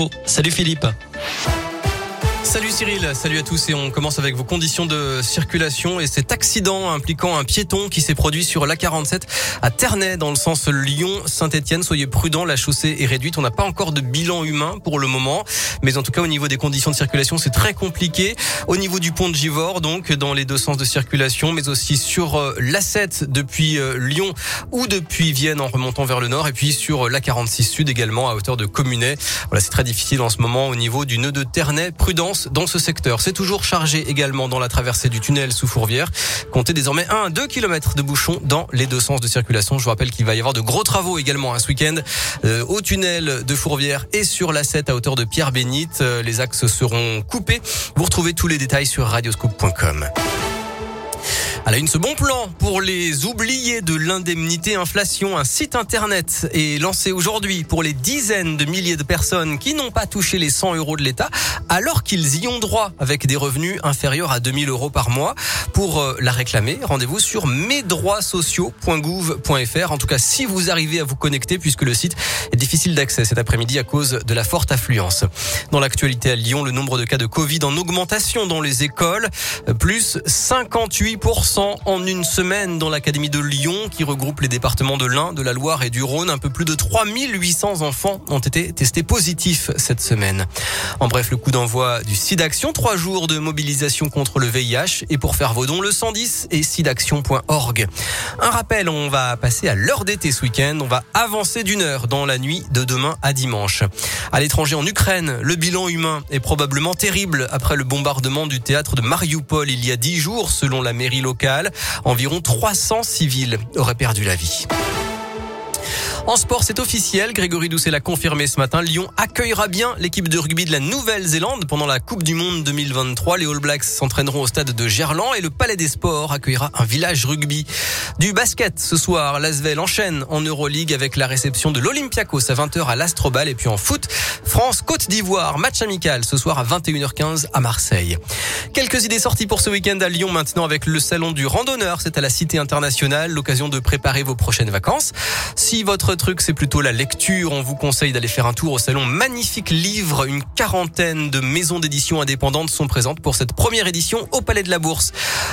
Oh, salut Philippe. Salut Cyril, salut à tous et on commence avec vos conditions de circulation et cet accident impliquant un piéton qui s'est produit sur l'A47 à Ternay dans le sens Lyon-Saint-Etienne. Soyez prudents, la chaussée est réduite. On n'a pas encore de bilan humain pour le moment, mais en tout cas au niveau des conditions de circulation c'est très compliqué. Au niveau du pont de Givors donc dans les deux sens de circulation, mais aussi sur euh, l'A7 depuis euh, Lyon ou depuis Vienne en remontant vers le nord et puis sur l'A46 Sud également à hauteur de Communet. Voilà, c'est très difficile en ce moment au niveau du nœud de Ternay. Dans ce secteur. C'est toujours chargé également dans la traversée du tunnel sous Fourvière. Comptez désormais 1 à 2 km de bouchons dans les deux sens de circulation. Je vous rappelle qu'il va y avoir de gros travaux également hein, ce week-end euh, au tunnel de Fourvière et sur la 7 à hauteur de Pierre-Bénite. Euh, les axes seront coupés. Vous retrouvez tous les détails sur radioscoop.com. À la une, ce bon plan pour les oubliés de l'indemnité inflation. Un site internet est lancé aujourd'hui pour les dizaines de milliers de personnes qui n'ont pas touché les 100 euros de l'État alors qu'ils y ont droit avec des revenus inférieurs à 2000 euros par mois. Pour euh, la réclamer, rendez-vous sur mesdroitssociaux.gouv.fr. En tout cas, si vous arrivez à vous connecter puisque le site est difficile d'accès cet après-midi à cause de la forte affluence. Dans l'actualité à Lyon, le nombre de cas de Covid en augmentation dans les écoles, plus 58% en une semaine dans l'Académie de Lyon qui regroupe les départements de l'Ain, de la Loire et du Rhône. Un peu plus de 3800 enfants ont été testés positifs cette semaine. En bref, le coup d'envoi du SIDAction, trois jours de mobilisation contre le VIH et pour faire vos dons, le 110 et sidaction.org. Un rappel, on va passer à l'heure d'été ce week-end. On va avancer d'une heure dans la nuit de demain à dimanche. À l'étranger, en Ukraine, le bilan humain est probablement terrible après le bombardement du théâtre de Mariupol il y a dix jours, selon la mairie locale. Environ 300 civils auraient perdu la vie. En sport, c'est officiel. Grégory Doucet l'a confirmé ce matin. Lyon accueillera bien l'équipe de rugby de la Nouvelle-Zélande pendant la Coupe du Monde 2023. Les All Blacks s'entraîneront au stade de Gerland et le Palais des Sports accueillera un village rugby. Du basket ce soir, l'Asvel enchaîne en Euroleague avec la réception de l'Olympiakos à 20h à l'Astrobal et puis en foot, France-Côte d'Ivoire, match amical ce soir à 21h15 à Marseille. Quelques idées sorties pour ce week-end à Lyon maintenant avec le salon du randonneur. C'est à la Cité internationale, l'occasion de préparer vos prochaines vacances. Si votre truc, c'est plutôt la lecture. On vous conseille d'aller faire un tour au salon Magnifique Livre. Une quarantaine de maisons d'édition indépendantes sont présentes pour cette première édition au Palais de la Bourse.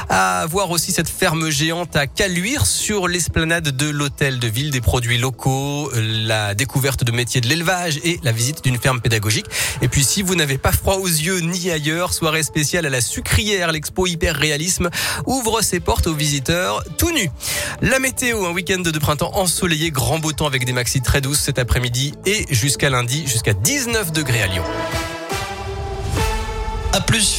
À voir aussi cette ferme géante à Caluire sur l'esplanade de l'hôtel de ville des produits locaux, la découverte de métiers de l'élevage et la visite d'une ferme pédagogique. Et puis si vous n'avez pas froid aux yeux ni ailleurs, soirée spéciale à la sucrière, l'expo hyper réalisme ouvre ses portes aux visiteurs tout nus. La météo, un week-end de printemps ensoleillé, grand beau avec des maxis très douces cet après-midi et jusqu'à lundi, jusqu'à 19 degrés à Lyon. À plus.